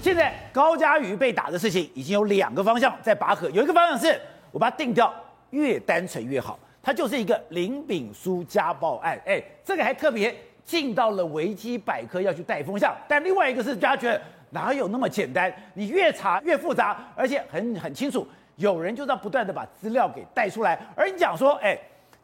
现在高嘉瑜被打的事情已经有两个方向在拔河，有一个方向是我把它定掉越单纯越好，它就是一个林炳书家暴案，哎，这个还特别进到了维基百科要去带风向，但另外一个是大家觉得哪有那么简单，你越查越复杂，而且很很清楚，有人就在不断的把资料给带出来，而你讲说，哎。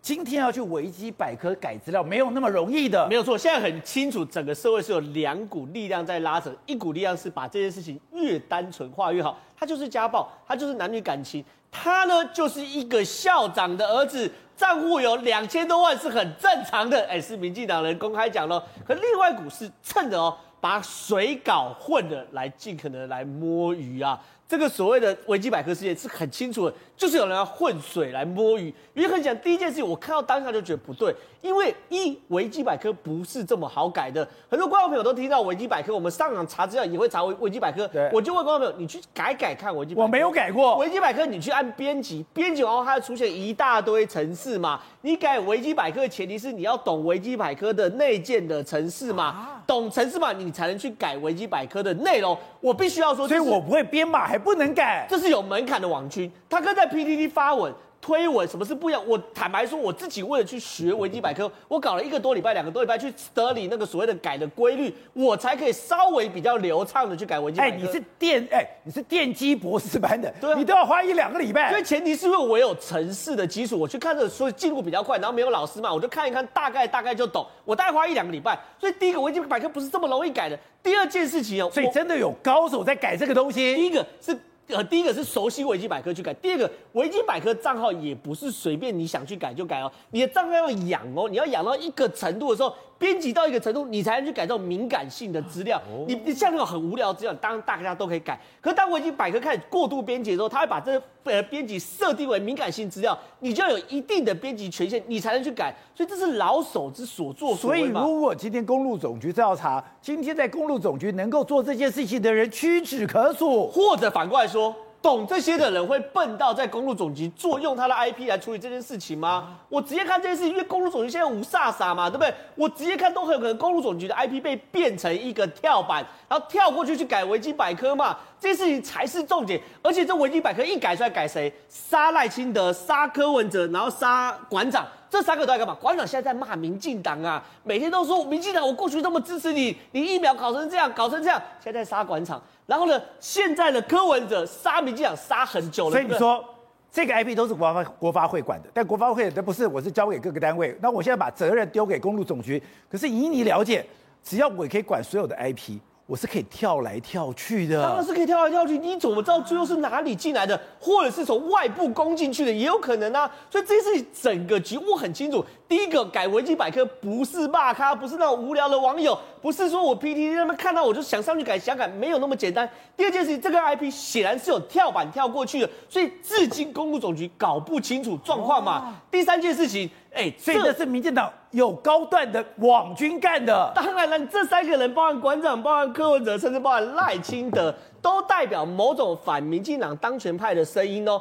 今天要去维基百科改资料，没有那么容易的。没有错，现在很清楚，整个社会是有两股力量在拉扯，一股力量是把这件事情越单纯化越好，他就是家暴，他就是男女感情，他呢就是一个校长的儿子，账户有两千多万是很正常的，哎，是民进党人公开讲了。可另外一股是趁着哦，把水搞混了，来尽可能来摸鱼啊。这个所谓的维基百科事件是很清楚的，就是有人要混水来摸鱼。原因很讲，第一件事情我看到当下就觉得不对，因为一维基百科不是这么好改的。很多观众朋友都听到维基百科，我们上网查资料也会查维维基百科。对，我就问观众朋友，你去改改看维基百科。我没有改过维基百科，你去按编辑，编辑完后它会出现一大堆程式嘛？你改维基百科的前提是你要懂维基百科的内建的程式嘛？啊、懂程式嘛，你才能去改维基百科的内容。我必须要说，所以我不会编码，还不能改，这是有门槛的网军。他哥在 PTT 发文。推文什么是不一样？我坦白说，我自己为了去学维基百科，我搞了一个多礼拜、两个多礼拜去得理那个所谓的改的规律，我才可以稍微比较流畅的去改维基百科。哎，你是电哎，你是电机博士班的，对啊，你都要花一两个礼拜。所以前提是因为我有城市的基础，我去看这个，所以进步比较快。然后没有老师嘛，我就看一看，大概大概就懂。我大概花一两个礼拜，所以第一个维基百科不是这么容易改的。第二件事情哦，所以真的有高手在改这个东西。第一个是。呃，第一个是熟悉维基百科去改，第二个维基百科账号也不是随便你想去改就改哦，你的账号要养哦，你要养到一个程度的时候。编辑到一个程度，你才能去改这种敏感性的资料。你你像那种很无聊的资料，当然大家都可以改。可是当维基百科开始过度编辑的时候，他会把这个呃编辑设定为敏感性资料，你就要有一定的编辑权限，你才能去改。所以这是老手之所作所为。所以如果今天公路总局调查，今天在公路总局能够做这件事情的人屈指可数，或者反过来说。懂这些的人会笨到在公路总局做用他的 IP 来处理这件事情吗？我直接看这件事情，因为公路总局现在无煞煞嘛，对不对？我直接看都很有可能公路总局的 IP 被变成一个跳板，然后跳过去去改维基百科嘛，这件事情才是重点。而且这维基百科一改出来改谁？杀赖清德、杀柯文哲，然后杀馆长，这三个都在干嘛？馆长现在在骂民进党啊，每天都说民进党，我过去这么支持你，你疫苗搞成这样，搞成这样，现在杀馆长。然后呢？现在的柯文哲杀民进党杀很久了，所以你说这个 IP 都是国发国发会管的，但国发会的不是，我是交给各个单位。那我现在把责任丢给公路总局，可是以你了解，只要我可以管所有的 IP。我是可以跳来跳去的，当然是可以跳来跳去。你怎么知道最后是哪里进来的，或者是从外部攻进去的，也有可能啊。所以这是整个局我很清楚。第一个改维基百科不是骂咖，不是那种无聊的网友，不是说我 PTT 那边看到我就想上去改，想改没有那么简单。第二件事情，这个 IP 显然是有跳板跳过去的，所以至今公路总局搞不清楚状况嘛。第三件事情。哎，所以这是民进党有高段的网军干的。当然了，这三个人，包含馆长，包含柯文哲，甚至包含赖清德，都代表某种反民进党当权派的声音哦。